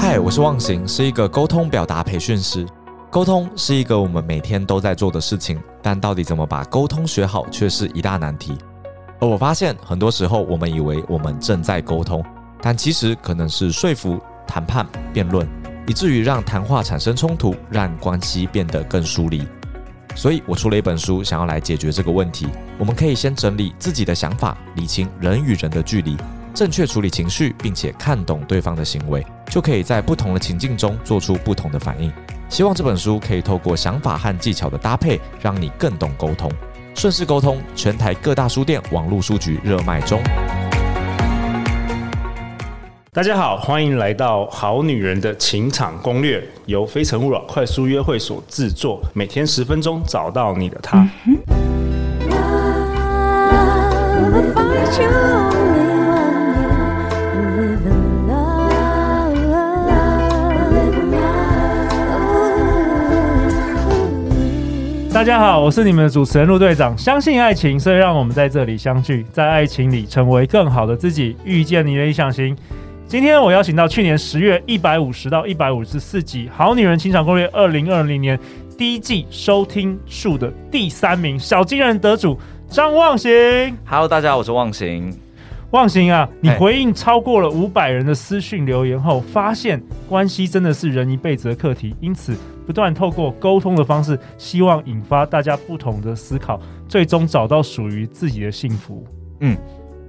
嗨，我是忘形，是一个沟通表达培训师。沟通是一个我们每天都在做的事情，但到底怎么把沟通学好，却是一大难题。而我发现，很多时候我们以为我们正在沟通，但其实可能是说服、谈判、辩论，以至于让谈话产生冲突，让关系变得更疏离。所以我出了一本书，想要来解决这个问题。我们可以先整理自己的想法，理清人与人的距离，正确处理情绪，并且看懂对方的行为，就可以在不同的情境中做出不同的反应。希望这本书可以透过想法和技巧的搭配，让你更懂沟通。顺势沟通，全台各大书店、网络书局热卖中。大家好，欢迎来到《好女人的情场攻略》，由非诚勿扰快速约会所制作，每天十分钟，找到你的他。大家好，我是你们的主持人陆队长。相信爱情，所以让我们在这里相聚，在爱情里成为更好的自己，遇见你的理想型。今天我邀请到去年十月一百五十到一百五十四集《好女人情场攻略》二零二零年第一季收听数的第三名小金人得主张望行。Hello，大家好，我是望行。忘形啊，你回应超过了五百人的私讯留言后，发现关系真的是人一辈子的课题，因此不断透过沟通的方式，希望引发大家不同的思考，最终找到属于自己的幸福。嗯，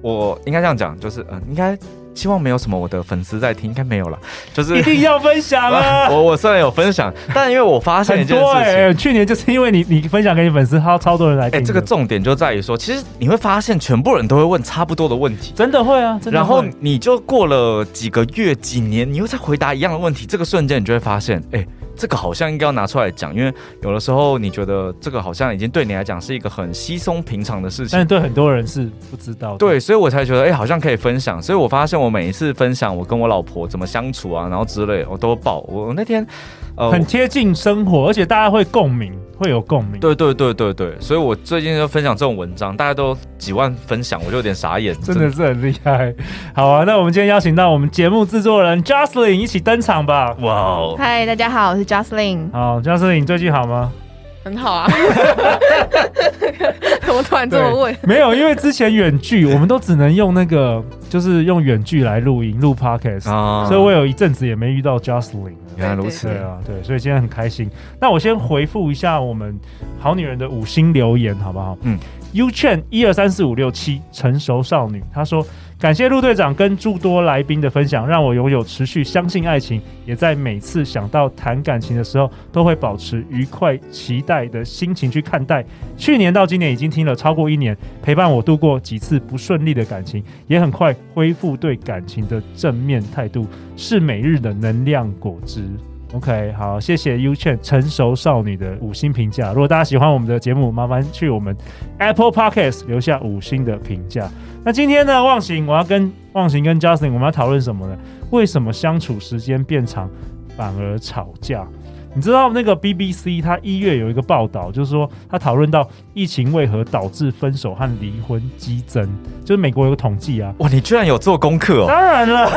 我应该这样讲，就是嗯，应该。希望没有什么我的粉丝在听，应该没有了。就是一定要分享啊！我我虽然有分享，但因为我发现一件事情，欸、去年就是因为你你分享给你粉丝，他超多人来听。哎、欸，这个重点就在于说，其实你会发现，全部人都会问差不多的问题，真的会啊。真的会。然后你就过了几个月、几年，你又在回答一样的问题，这个瞬间你就会发现，哎、欸。这个好像应该要拿出来讲，因为有的时候你觉得这个好像已经对你来讲是一个很稀松平常的事情，但是对很多人是不知道的。对，所以我才觉得，哎，好像可以分享。所以我发现，我每一次分享我跟我老婆怎么相处啊，然后之类，我都爆。我那天。呃、很贴近生活，而且大家会共鸣，会有共鸣。对对对对对，所以我最近就分享这种文章，大家都几万分享，我就有点傻眼，真的是很厉害。好啊，那我们今天邀请到我们节目制作人 Jocelyn 一起登场吧。哇哦！嗨，大家好，我是 Jocelyn。好，Justin，你最近好吗？很好啊。怎么突然这么问？没有，因为之前远距，我们都只能用那个，就是用远距来录音录 Podcast，啊，所以我有一阵子也没遇到 j u s t l i n。原来如此，对啊，对，所以今天很开心。那我先回复一下我们好女人的五星留言，好不好？嗯，U 券一二三四五六七成熟少女，她说。感谢陆队长跟诸多来宾的分享，让我拥有持续相信爱情，也在每次想到谈感情的时候，都会保持愉快、期待的心情去看待。去年到今年已经听了超过一年，陪伴我度过几次不顺利的感情，也很快恢复对感情的正面态度，是每日的能量果汁。OK，好，谢谢 U 券成熟少女的五星评价。如果大家喜欢我们的节目，麻烦去我们 Apple Podcast 留下五星的评价。那今天呢，忘形，我要跟忘形跟 Justin，我们要讨论什么呢？为什么相处时间变长反而吵架？你知道那个 BBC 它一月有一个报道，就是说他讨论到疫情为何导致分手和离婚激增，就是美国有个统计啊。哇，你居然有做功课哦！当然了，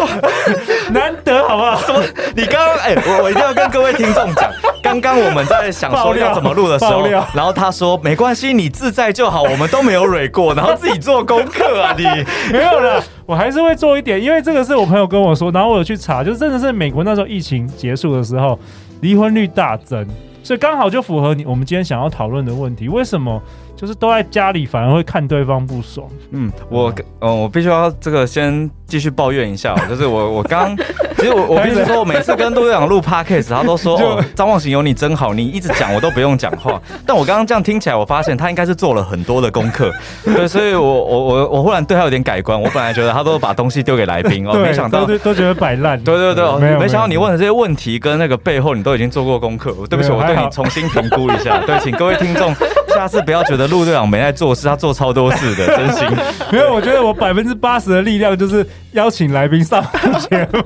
难得好不好？什么？你刚刚哎，我我一定要跟各位听众讲，刚刚我们在想说要怎么录的时候，然后他说没关系，你自在就好，我们都没有蕊过，然后自己做功课啊，你 没有了。我还是会做一点，因为这个是我朋友跟我说，然后我有去查，就是真的是美国那时候疫情结束的时候，离婚率大增，所以刚好就符合你我们今天想要讨论的问题，为什么？就是都在家里，反而会看对方不爽。嗯，我，嗯，我必须要这个先继续抱怨一下，就是我，我刚，其实我，我必须说，我每次跟陆队长录 podcast，他都说，哦，张忘形有你真好，你一直讲我都不用讲话。但我刚刚这样听起来，我发现他应该是做了很多的功课，对，所以我，我，我，我忽然对他有点改观。我本来觉得他都把东西丢给来宾，哦，没想到都，都觉得摆烂。对对对，对，没有，没想到你问的这些问题跟那个背后，你都已经做过功课。对不起，我对你重新评估一下。对，请各位听众。下次不要觉得陆队长没在做事，他做超多事的，真心。没有，我觉得我百分之八十的力量就是邀请来宾上节目。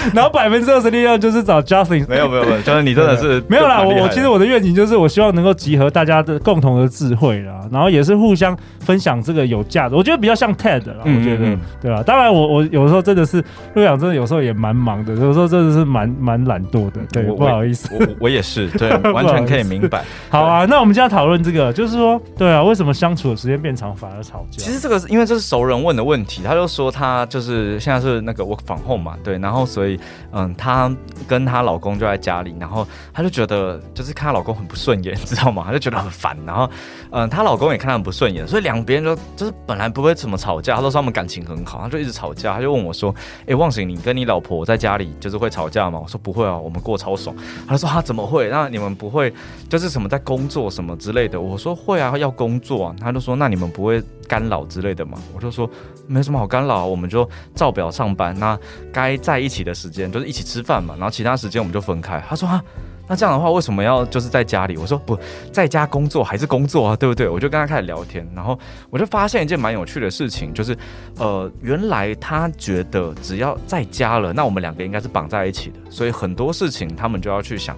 然后百分之二十力量就是找 Justin。没有没有没有，就是你真的是没有啦。我我其实我的愿景就是我希望能够集合大家的共同的智慧啦，然后也是互相分享这个有价值。我觉得比较像 TED 啦，我觉得对吧？当然我我有时候真的是陆阳，真的有时候也蛮忙的，有时候真的是蛮蛮懒惰的。对，不好意思，我我也是，对，完全可以明白。好啊，那我们现在讨论这个，就是说，对啊，为什么相处的时间变长反而吵架？其实这个是因为这是熟人问的问题，他就说他就是现在是那个 work from home 嘛，对，然后所以所以嗯，她跟她老公就在家里，然后她就觉得就是看她老公很不顺眼，知道吗？她就觉得很烦，然后嗯，她老公也看他很不顺眼，所以两边就就是本来不会怎么吵架，他都说他们感情很好，他就一直吵架，他就问我说：“哎，忘形，你跟你老婆在家里就是会吵架吗？”我说：“不会啊，我们过超爽。”他说：“他怎么会？那你们不会就是什么在工作什么之类的？”我说：“会啊，要工作啊。”他就说：“那你们不会干扰之类的吗？”我就说：“没什么好干扰，我们就照表上班。那该在一起的时间就是一起吃饭嘛，然后其他时间我们就分开。”他说：“啊。”那这样的话，为什么要就是在家里？我说不在家工作还是工作啊，对不对？我就跟他开始聊天，然后我就发现一件蛮有趣的事情，就是呃，原来他觉得只要在家了，那我们两个应该是绑在一起的，所以很多事情他们就要去想，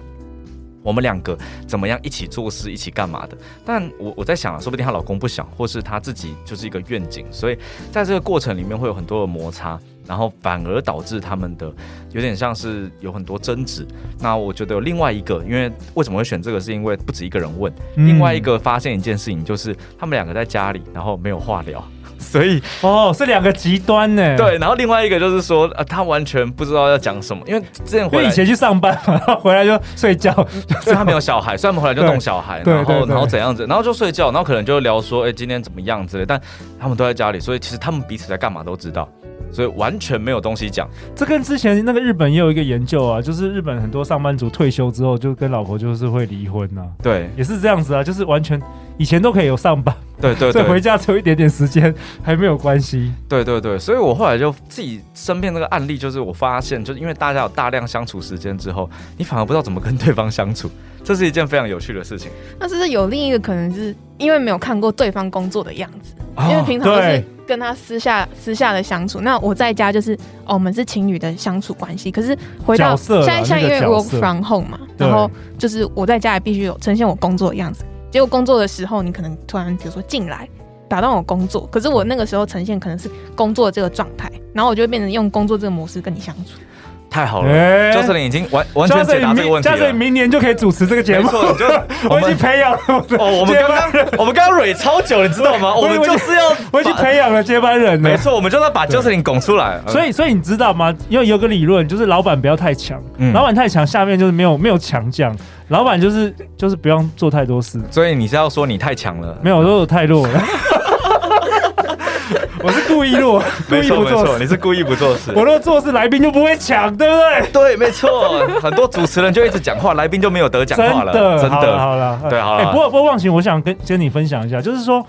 我们两个怎么样一起做事，一起干嘛的。但我我在想啊，说不定她老公不想，或是她自己就是一个愿景，所以在这个过程里面会有很多的摩擦。然后反而导致他们的有点像是有很多争执。那我觉得有另外一个，因为为什么会选这个，是因为不止一个人问。另外一个发现一件事情，就是他们两个在家里，然后没有话聊，所以哦，是两个极端呢。对，然后另外一个就是说，呃，他完全不知道要讲什么，因为之前回来以前去上班嘛，然后回来就睡觉，所以他没有小孩，所以他们回来就弄小孩，然后然后怎样子，然后就睡觉，然后可能就聊说，哎，今天怎么样之类。但他们都在家里，所以其实他们彼此在干嘛都知道。所以完全没有东西讲，这跟之前那个日本也有一个研究啊，就是日本很多上班族退休之后就跟老婆就是会离婚呐、啊，对，也是这样子啊，就是完全以前都可以有上班，对对对，所以回家只有一点点时间还没有关系，对对对，所以我后来就自己身边那个案例，就是我发现，就是因为大家有大量相处时间之后，你反而不知道怎么跟对方相处。这是一件非常有趣的事情。那这是有另一个可能，是因为没有看过对方工作的样子，哦、因为平常都是跟他私下私下的相处。那我在家就是哦，我们是情侣的相处关系。可是回到现在，像因为 work from home 嘛，然后就是我在家也必须有呈现我工作的样子。结果工作的时候，你可能突然比如说进来打断我工作，可是我那个时候呈现可能是工作的这个状态，然后我就会变成用工作这个模式跟你相处。太好了，欸、就是你已经完完全解答这个问题了。所以明年就可以主持这个节目。没错，就我已经培养了。哦，我们刚刚我们刚刚蕊超久，你知道吗？我们就是要 我已经培养了接班人。没错，我们就是要把 Jocelyn 拱出来。所以，所以你知道吗？因为有个理论，就是老板不要太强。嗯、老板太强，下面就是没有没有强将。老板就是就是不用做太多事。所以你是要说你太强了？没有，我说我太弱了。我是故意弱，故意不做事。你是故意不做事。我若做事，来宾就不会抢，对不对？对，没错。很多主持人就一直讲话，来宾就没有得讲话了。真的，真的。好了，对，好了。哎，不过不过忘情，我想跟跟你分享一下，就是说。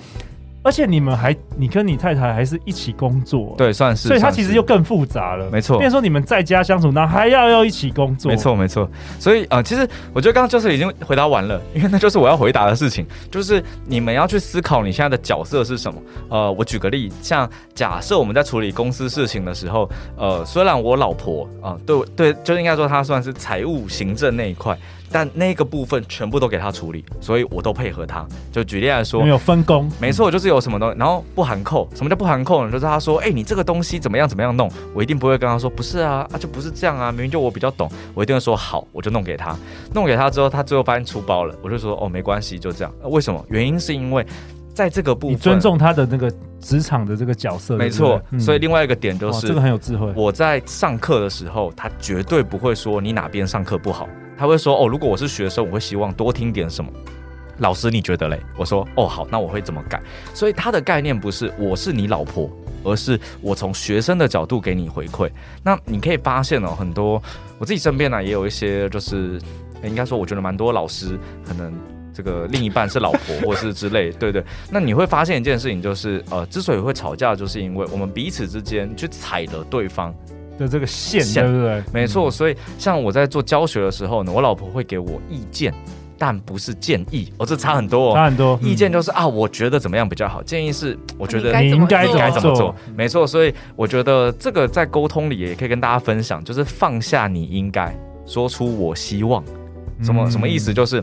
而且你们还，你跟你太太还是一起工作，对，算是，所以它其实又更复杂了，没错。变说你们在家相处，那还要要一起工作，没错没错。所以啊、呃，其实我觉得刚刚就是已经回答完了，因为那就是我要回答的事情，就是你们要去思考你现在的角色是什么。呃，我举个例，像假设我们在处理公司事情的时候，呃，虽然我老婆啊、呃，对对，就应该说她算是财务行政那一块。但那个部分全部都给他处理，所以我都配合他。就举例来说，没有分工，没错，就是有什么东西，然后不含扣。什么叫不含扣呢？就是他说，哎、欸，你这个东西怎么样怎么样弄，我一定不会跟他说，不是啊，啊就不是这样啊，明明就我比较懂，我一定会说好，我就弄给他。弄给他之后，他最后发现出包了，我就说，哦，没关系，就这样。为什么？原因是因为在这个部分，你尊重他的那个职场的这个角色，没错。嗯、所以另外一个点就是，这个很有智慧。我在上课的时候，他绝对不会说你哪边上课不好。他会说：“哦，如果我是学生，我会希望多听点什么。老师，你觉得嘞？”我说：“哦，好，那我会怎么改？”所以他的概念不是我是你老婆，而是我从学生的角度给你回馈。那你可以发现哦，很多我自己身边呢也有一些，就是应该说，我觉得蛮多老师可能这个另一半是老婆，或是之类，对对。那你会发现一件事情，就是呃，之所以会吵架，就是因为我们彼此之间去踩了对方。的这个线，对不对？没错，所以像我在做教学的时候呢，我老婆会给我意见，但不是建议哦，这差很多，哦差很多。意见就是啊，我觉得怎么样比较好，建议是我觉得你应该怎么做，怎么做，没错。所以我觉得这个在沟通里也可以跟大家分享，就是放下你应该说出我希望，什么什么意思？就是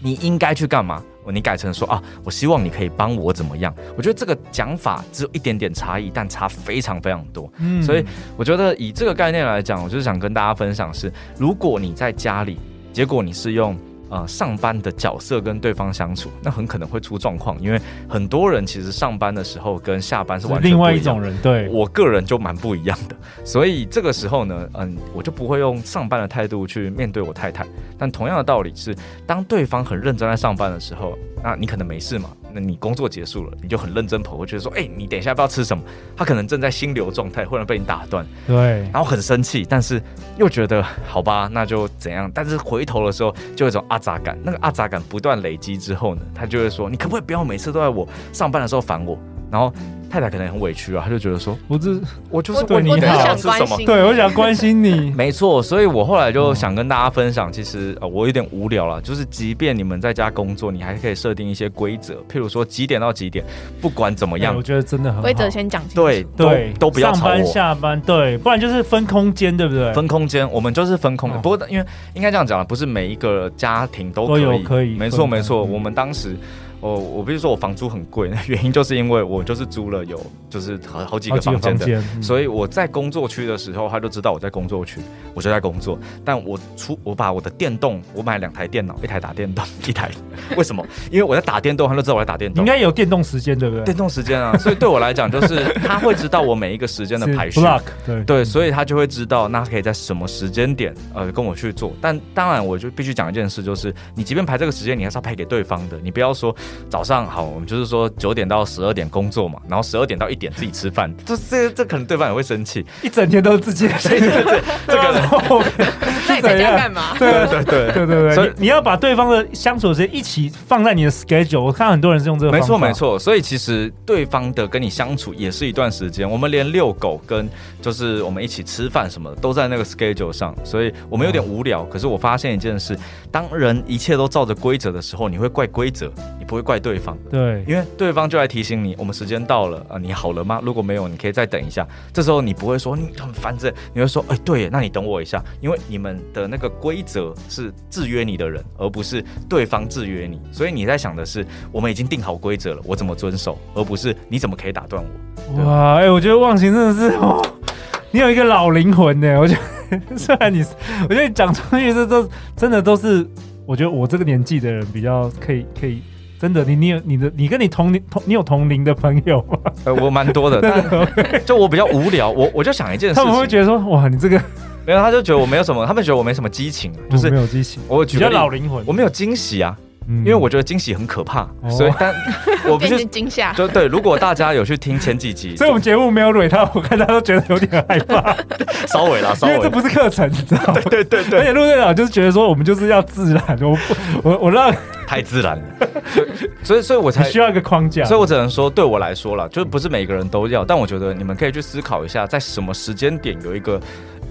你应该去干嘛？你改成说啊，我希望你可以帮我怎么样？我觉得这个讲法只有一点点差异，但差非常非常多。嗯，所以我觉得以这个概念来讲，我就是想跟大家分享是，如果你在家里，结果你是用呃上班的角色跟对方相处，那很可能会出状况，因为很多人其实上班的时候跟下班是完全另外一种人。对，我个人就蛮不一样的，所以这个时候呢，嗯，我就不会用上班的态度去面对我太太。但同样的道理是，当对方很认真在上班的时候，那你可能没事嘛。那你工作结束了，你就很认真跑过去说：“哎、欸，你等一下不知道吃什么？”他可能正在心流状态，忽然被你打断，对，然后很生气，但是又觉得好吧，那就怎样？但是回头的时候就有一种阿杂感，那个阿杂感不断累积之后呢，他就会说：“你可不可以不要每次都在我上班的时候烦我？”然后。太太可能很委屈啊，她就觉得说，我这我就是对你好，吃什么？对，我想关心你。没错，所以我后来就想跟大家分享，其实呃，我有点无聊了，就是即便你们在家工作，你还可以设定一些规则，譬如说几点到几点，不管怎么样，我觉得真的很好。规则先讲清楚，对对，都不要吵我。上班下班，对，不然就是分空间，对不对？分空间，我们就是分空间。不过因为应该这样讲了，不是每一个家庭都可以，可以。没错没错，我们当时。哦，我必须说我房租很贵，原因就是因为我就是租了有就是好好几个房间的，嗯、所以我在工作区的时候，他就知道我在工作区，我就在工作。但我出我把我的电动，我买两台电脑，一台打电动，一台为什么？因为我在打电动，他就知道我在打电动。应该有电动时间对不对？电动时间啊，所以对我来讲就是 他会知道我每一个时间的排序，对对，所以他就会知道那可以在什么时间点呃跟我去做。但当然我就必须讲一件事，就是你即便排这个时间，你还是要排给对方的，你不要说。早上好，我们就是说九点到十二点工作嘛，然后十二点到一点自己吃饭，这这这可能对方也会生气，一整天都是自己的 事情，这个那你在家干嘛？对对对对对对，所以你要把对方的相处时间一起放在你的 schedule。我看很多人是用这个方法，没错没错。所以其实对方的跟你相处也是一段时间，我们连遛狗跟就是我们一起吃饭什么的都在那个 schedule 上，所以我们有点无聊。可是我发现一件事，当人一切都照着规则的时候，你会怪规则，你不会怪对方。对，因为对方就来提醒你，我们时间到了啊，你好了吗？如果没有，你可以再等一下。这时候你不会说你很烦这，你会说，哎，对，那你等我一下，因为你们的那个规则是制约你的人，而不是对方制约你。所以你在想的是，我们已经定好规则了，我怎么遵守，而不是你怎么可以打断我。哇，哎，我觉得忘形真的是哦，你有一个老灵魂呢。我觉得 虽然你，我觉得你讲出去这都真的都是。我觉得我这个年纪的人比较可以，可以真的，你你有你的，你跟你同龄同，你有同龄的朋友吗？呃，我蛮多的，但就我比较无聊，我我就想一件事情，他们会觉得说，哇，你这个没有，他就觉得我没有什么，他们觉得我没什么激情，就是没有激情，我比较老灵魂，我没有惊喜啊。因为我觉得惊喜很可怕，所以但 我不是惊吓，就对。如果大家有去听前几集，所以我们节目没有蕊他，我看他都觉得有点害怕，稍微啦，稍微。因为这不是课程，你知道吗？对对对。而且陆队长就是觉得说，我们就是要自然，我我我让太自然了，所以所以我才需要一个框架。所以我只能说，对我来说了，就是不是每个人都要，但我觉得你们可以去思考一下，在什么时间点有一个。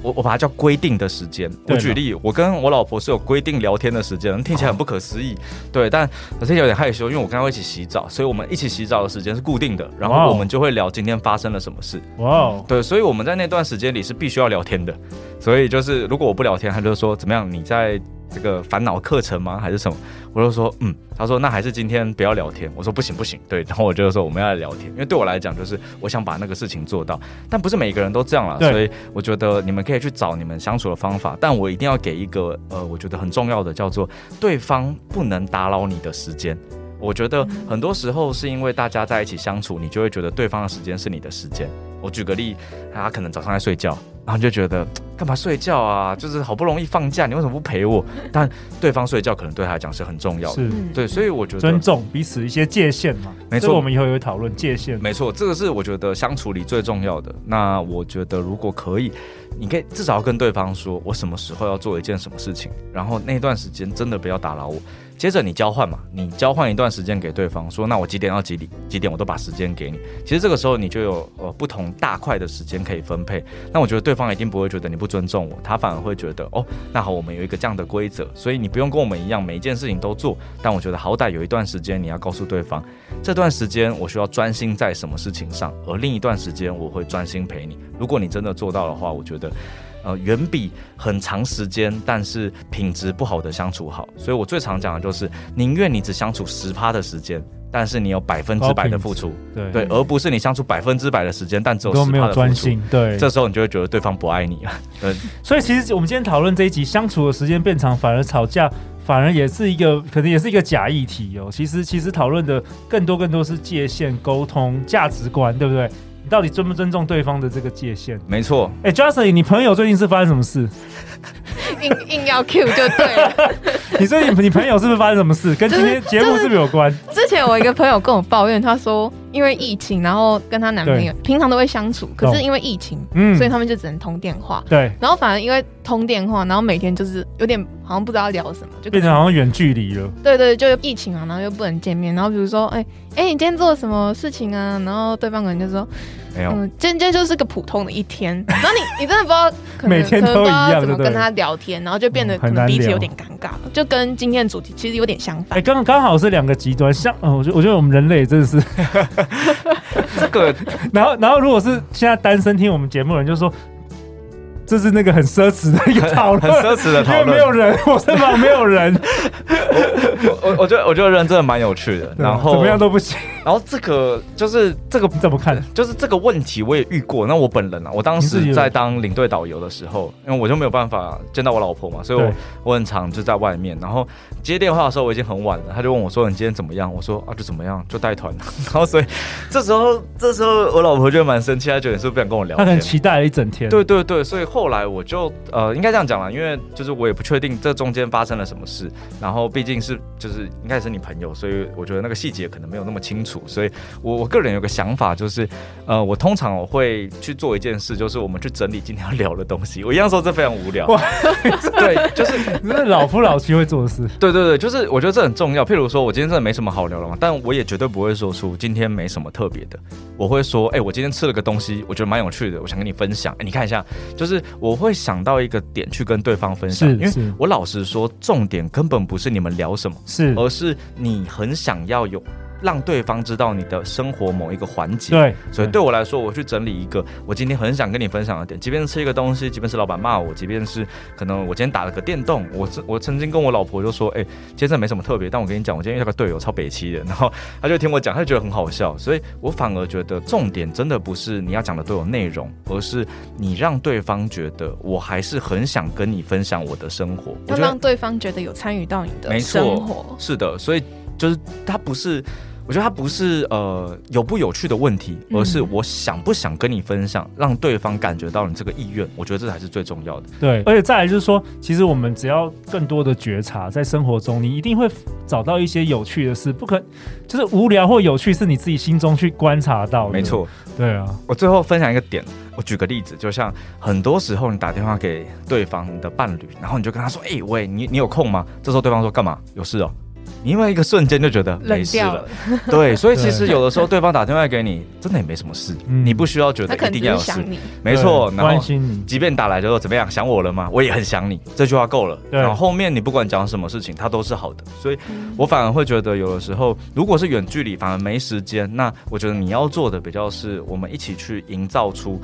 我我把它叫规定的时间。我举例，我跟我老婆是有规定聊天的时间，听起来很不可思议，对，但我现在有点害羞，因为我跟她一起洗澡，所以我们一起洗澡的时间是固定的，然后我们就会聊今天发生了什么事。哇，对，所以我们在那段时间里是必须要聊天的，所以就是如果我不聊天，她就说怎么样？你在。这个烦恼课程吗？还是什么？我就说，嗯，他说那还是今天不要聊天。我说不行不行，对，然后我就说我们要来聊天，因为对我来讲就是我想把那个事情做到，但不是每个人都这样了，所以我觉得你们可以去找你们相处的方法，但我一定要给一个呃，我觉得很重要的叫做对方不能打扰你的时间。我觉得很多时候是因为大家在一起相处，你就会觉得对方的时间是你的时间。我举个例，他可能早上在睡觉，然后就觉得干嘛睡觉啊？就是好不容易放假，你为什么不陪我？但对方睡觉可能对他来讲是很重要的，是对，所以我觉得尊重彼此一些界限嘛。没错，我们以后也会讨论界限。没错，这个是我觉得相处里最重要的。那我觉得如果可以，你可以至少要跟对方说，我什么时候要做一件什么事情，然后那段时间真的不要打扰我。接着你交换嘛，你交换一段时间给对方，说那我几点到几点几点我都把时间给你。其实这个时候你就有呃不同大块的时间可以分配。那我觉得对方一定不会觉得你不尊重我，他反而会觉得哦，那好，我们有一个这样的规则，所以你不用跟我们一样每一件事情都做。但我觉得好歹有一段时间你要告诉对方，这段时间我需要专心在什么事情上，而另一段时间我会专心陪你。如果你真的做到的话，我觉得。呃，远比很长时间但是品质不好的相处好，所以我最常讲的就是，宁愿你只相处十趴的时间，但是你有百分之百的付出，对对，而不是你相处百分之百的时间，但只有十趴的付出，对，这时候你就会觉得对方不爱你了。对，所以其实我们今天讨论这一集，相处的时间变长，反而吵架，反而也是一个，可能也是一个假议题哦。其实其实讨论的更多更多是界限、沟通、价值观，对不对？你到底尊不尊重对方的这个界限？没错。哎、欸、，Justin，你朋友最近是发生什么事？硬硬要 Q 就对了。你最近你朋友是不是发生什么事？跟今天节目是不是有关？之前我一个朋友跟我抱怨，他说因为疫情，然后跟她男朋友平常都会相处，可是因为疫情，嗯，所以他们就只能通电话。对。然后反而因为通电话，然后每天就是有点好像不知道聊什么，就变成好像远距离了。对，对对，就疫情啊，然后又不能见面，然后比如说，哎、欸、哎、欸，你今天做了什么事情啊？然后对方可能就说。没有，嗯，今天就是个普通的一天，然后你你真的不知道，可能每天都一样，怎么跟他聊天，然后就变得可能彼此有点尴尬，就跟今天的主题其实有点相反。哎，刚刚好是两个极端，像，嗯，我觉我觉得我们人类真的是 这个，然后然后如果是现在单身听我们节目的人，就说。这是那个很奢侈的一个讨论，很奢侈的讨论，因为没有人，我身旁没有人。我我我觉得我觉得人真的蛮有趣的，然后怎么样都不行。然后这个就是这个怎么看？就是这个问题我也遇过。那我本人啊，我当时在当领队导游的时候，因为我就没有办法见到我老婆嘛，所以我我很常就在外面。然后接电话的时候我已经很晚了，他就问我说：“你今天怎么样？”我说：“啊，就怎么样，就带团。”然后所以这时候这时候我老婆就蛮生气，她觉得你是不是不想跟我聊天？她很期待了一整天。对对对，所以后。后来我就呃，应该这样讲了，因为就是我也不确定这中间发生了什么事，然后毕竟是就是应该是你朋友，所以我觉得那个细节可能没有那么清楚，所以我我个人有个想法就是，呃，我通常我会去做一件事，就是我们去整理今天要聊的东西。我一样说这非常无聊，对，就是那老夫老妻会做的事。对对对，就是我觉得这很重要。譬如说我今天真的没什么好聊了嘛，但我也绝对不会说出今天没什么特别的，我会说，哎、欸，我今天吃了个东西，我觉得蛮有趣的，我想跟你分享。哎、欸，你看一下，就是。我会想到一个点去跟对方分享，因为我老实说，重点根本不是你们聊什么，是，而是你很想要有。让对方知道你的生活某一个环节，对，所以对。我来说，我去整理一个我今天很想跟你分享的点，即便是吃一个东西，即便是老板骂我，即便是可能我今天打了个电动，我我曾经跟我老婆就说，哎、欸，今天真的没什么特别，但我跟你讲，我今天遇到个队友超北七的，然后他就听我讲，他就觉得很好笑，所以我反而觉得重点真的不是你要讲的都有内容，而是你让对方觉得我还是很想跟你分享我的生活，要让对方觉得有参与到你的生活，是的，所以就是他不是。我觉得它不是呃有不有趣的问题，而是我想不想跟你分享，让对方感觉到你这个意愿。我觉得这才是最重要的。对，而且再来就是说，其实我们只要更多的觉察，在生活中你一定会找到一些有趣的事。不可就是无聊或有趣，是你自己心中去观察到的。没错，对啊。我最后分享一个点，我举个例子，就像很多时候你打电话给对方你的伴侣，然后你就跟他说：“哎，喂，你你有空吗？”这时候对方说：“干嘛？有事哦。”你因为一个瞬间就觉得没事了，了。对，所以其实有的时候对方打电话给你，真的也没什么事，嗯、你不需要觉得一定要有事，没错，关心你，即便打来之后怎么样，想我了吗？我也很想你，这句话够了。然后后面你不管讲什么事情，他都是好的，所以我反而会觉得有的时候，如果是远距离，反而没时间，那我觉得你要做的比较是，我们一起去营造出。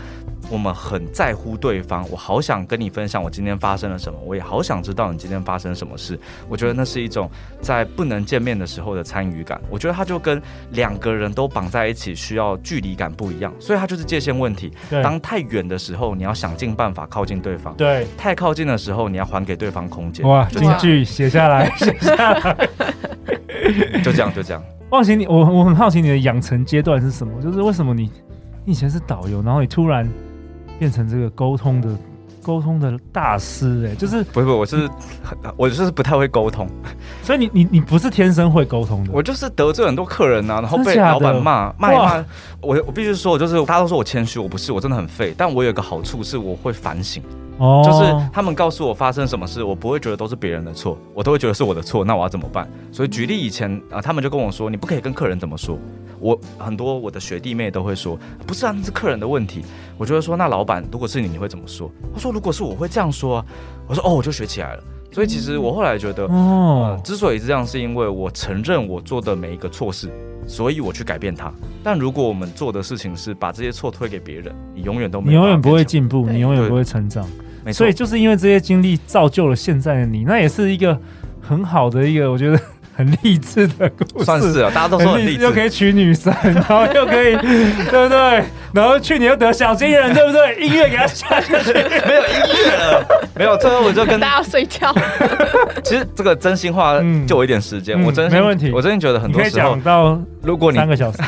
我们很在乎对方，我好想跟你分享我今天发生了什么，我也好想知道你今天发生什么事。我觉得那是一种在不能见面的时候的参与感。我觉得它就跟两个人都绑在一起需要距离感不一样，所以它就是界限问题。当太远的时候，你要想尽办法靠近对方；对，太靠近的时候，你要还给对方空间。哇，这句写下来，写下来，就这样，就这样。忘形，你我我很好奇你的养成阶段是什么？就是为什么你你以前是导游，然后你突然。变成这个沟通的沟通的大师哎、欸，就是不是不是，我是我就是不太会沟通，所以你你你不是天生会沟通的，我就是得罪很多客人啊，然后被老板骂骂一骂，我我必须说，就是大家都说我谦虚，我不是，我真的很废，但我有一个好处是我会反省。哦，就是他们告诉我发生什么事，我不会觉得都是别人的错，我都会觉得是我的错。那我要怎么办？所以举例以前啊，他们就跟我说，你不可以跟客人怎么说。我很多我的学弟妹都会说，不是啊，那是客人的问题。我就会说，那老板如果是你，你会怎么说？他说，如果是我会这样说啊。我说，哦，我就学起来了。所以其实我后来觉得，哦、呃，之所以是这样，是因为我承认我做的每一个错事，所以我去改变它。但如果我们做的事情是把这些错推给别人，你永远都没有，你永远不会进步，你永远不会成长。所以就是因为这些经历造就了现在的你，那也是一个很好的一个，我觉得。很励志的故事，算是啊，大家都说很励志，又可以娶女生，然后又可以，对不对？然后去年又得小金人，对不对？音乐给他下下去，没有音乐了，没有。最后我就跟大家睡觉。其实这个真心话就我一点时间，我真没问题。我真的觉得很多时候，到如果你三个小时，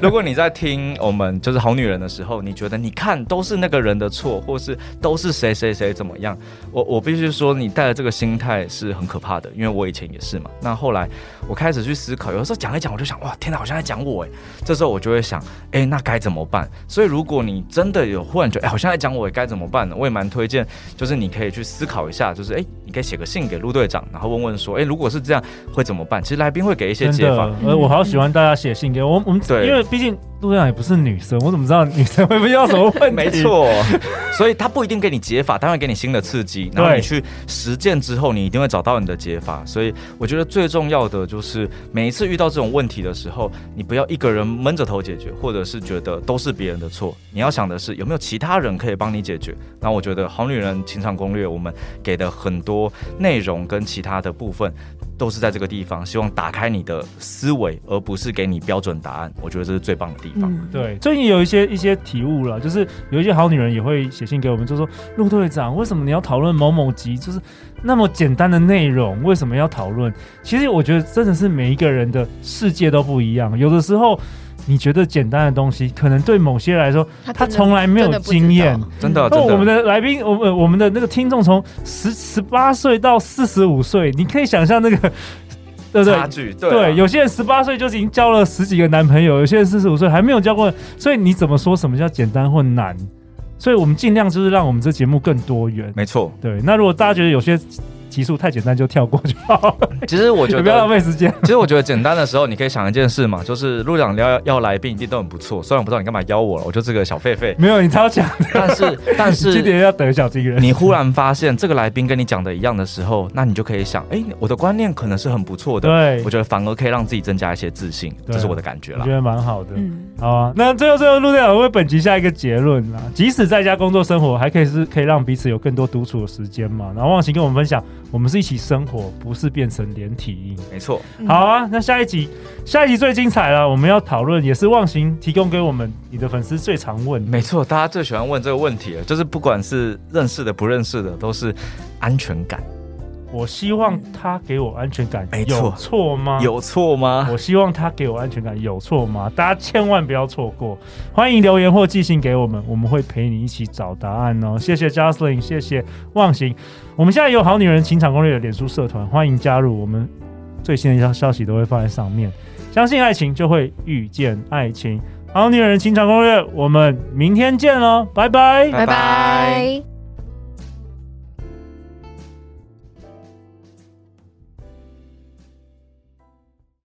如果你在听我们就是好女人的时候，你觉得你看都是那个人的错，或是都是谁谁谁怎么样？我我必须说，你带的这个心态是很可怕的，因为我以前也是嘛。那后来。我开始去思考，有的时候讲一讲，我就想，哇，天哪，好像在讲我哎。这时候我就会想，哎，那该怎么办？所以如果你真的有忽然觉得，哎，好像在讲我，该怎么办呢？我也蛮推荐，就是你可以去思考一下，就是哎，你可以写个信给陆队长，然后问问说，哎，如果是这样，会怎么办？其实来宾会给一些解法。呃，我好喜欢大家写信给我，我们对，因为毕竟。陆队长也不是女生，我怎么知道女生会不会遇到什么问题？没错，所以他不一定给你解法，但会给你新的刺激。然后你去实践之后，你一定会找到你的解法。所以我觉得最重要要的就是每一次遇到这种问题的时候，你不要一个人闷着头解决，或者是觉得都是别人的错。你要想的是有没有其他人可以帮你解决。那我觉得《好女人情场攻略》我们给的很多内容跟其他的部分。都是在这个地方，希望打开你的思维，而不是给你标准答案。我觉得这是最棒的地方。嗯、对，最近有一些一些体悟了，就是有一些好女人也会写信给我们，就说陆队长，为什么你要讨论某某集？就是那么简单的内容，为什么要讨论？其实我觉得真的是每一个人的世界都不一样，有的时候。你觉得简单的东西，可能对某些来说，他从来没有经验，真的。那我们的来宾，我们我们的那个听众，从十十八岁到四十五岁，你可以想象那个，对不对？差距，对，对。有些人十八岁就已经交了十几个男朋友，有些人四十五岁还没有交过。所以你怎么说什么叫简单或难？所以我们尽量就是让我们这节目更多元。没错，对。那如果大家觉得有些。题数太简单就跳过就好。其实我觉得不要浪费时间。其实我觉得简单的时候，你可以想一件事嘛，就是陆长要要来宾一定都很不错。虽然我不知道你干嘛邀我了，我就这个小狒狒。没有你超强，但是 但是今年要得小金人。你忽然发现这个来宾跟你讲的一样的时候，那你就可以想，哎，我的观念可能是很不错的。对，我觉得反而可以让自己增加一些自信，这是我的感觉了。我觉得蛮好的。嗯，好啊。那最后最后，陆队长为本集下一个结论啦，即使在家工作生活，还可以是可以让彼此有更多独处的时间嘛。然后忘情跟我们分享，我们是一起生。活不是变成连体婴，没错。好啊，那下一集，下一集最精彩了。我们要讨论，也是忘形提供给我们你的粉丝最常问。没错，大家最喜欢问这个问题了，就是不管是认识的、不认识的，都是安全感。我希望他给我安全感，有错吗？有错吗？我希望他给我安全感，有错吗？大家千万不要错过，欢迎留言或寄信给我们，我们会陪你一起找答案哦。谢谢 Jocelyn，谢谢忘形。我们现在有好女人情场攻略的脸书社团，欢迎加入，我们最新的消消息都会放在上面。相信爱情，就会遇见爱情。好女人情场攻略，我们明天见喽，拜拜，拜拜。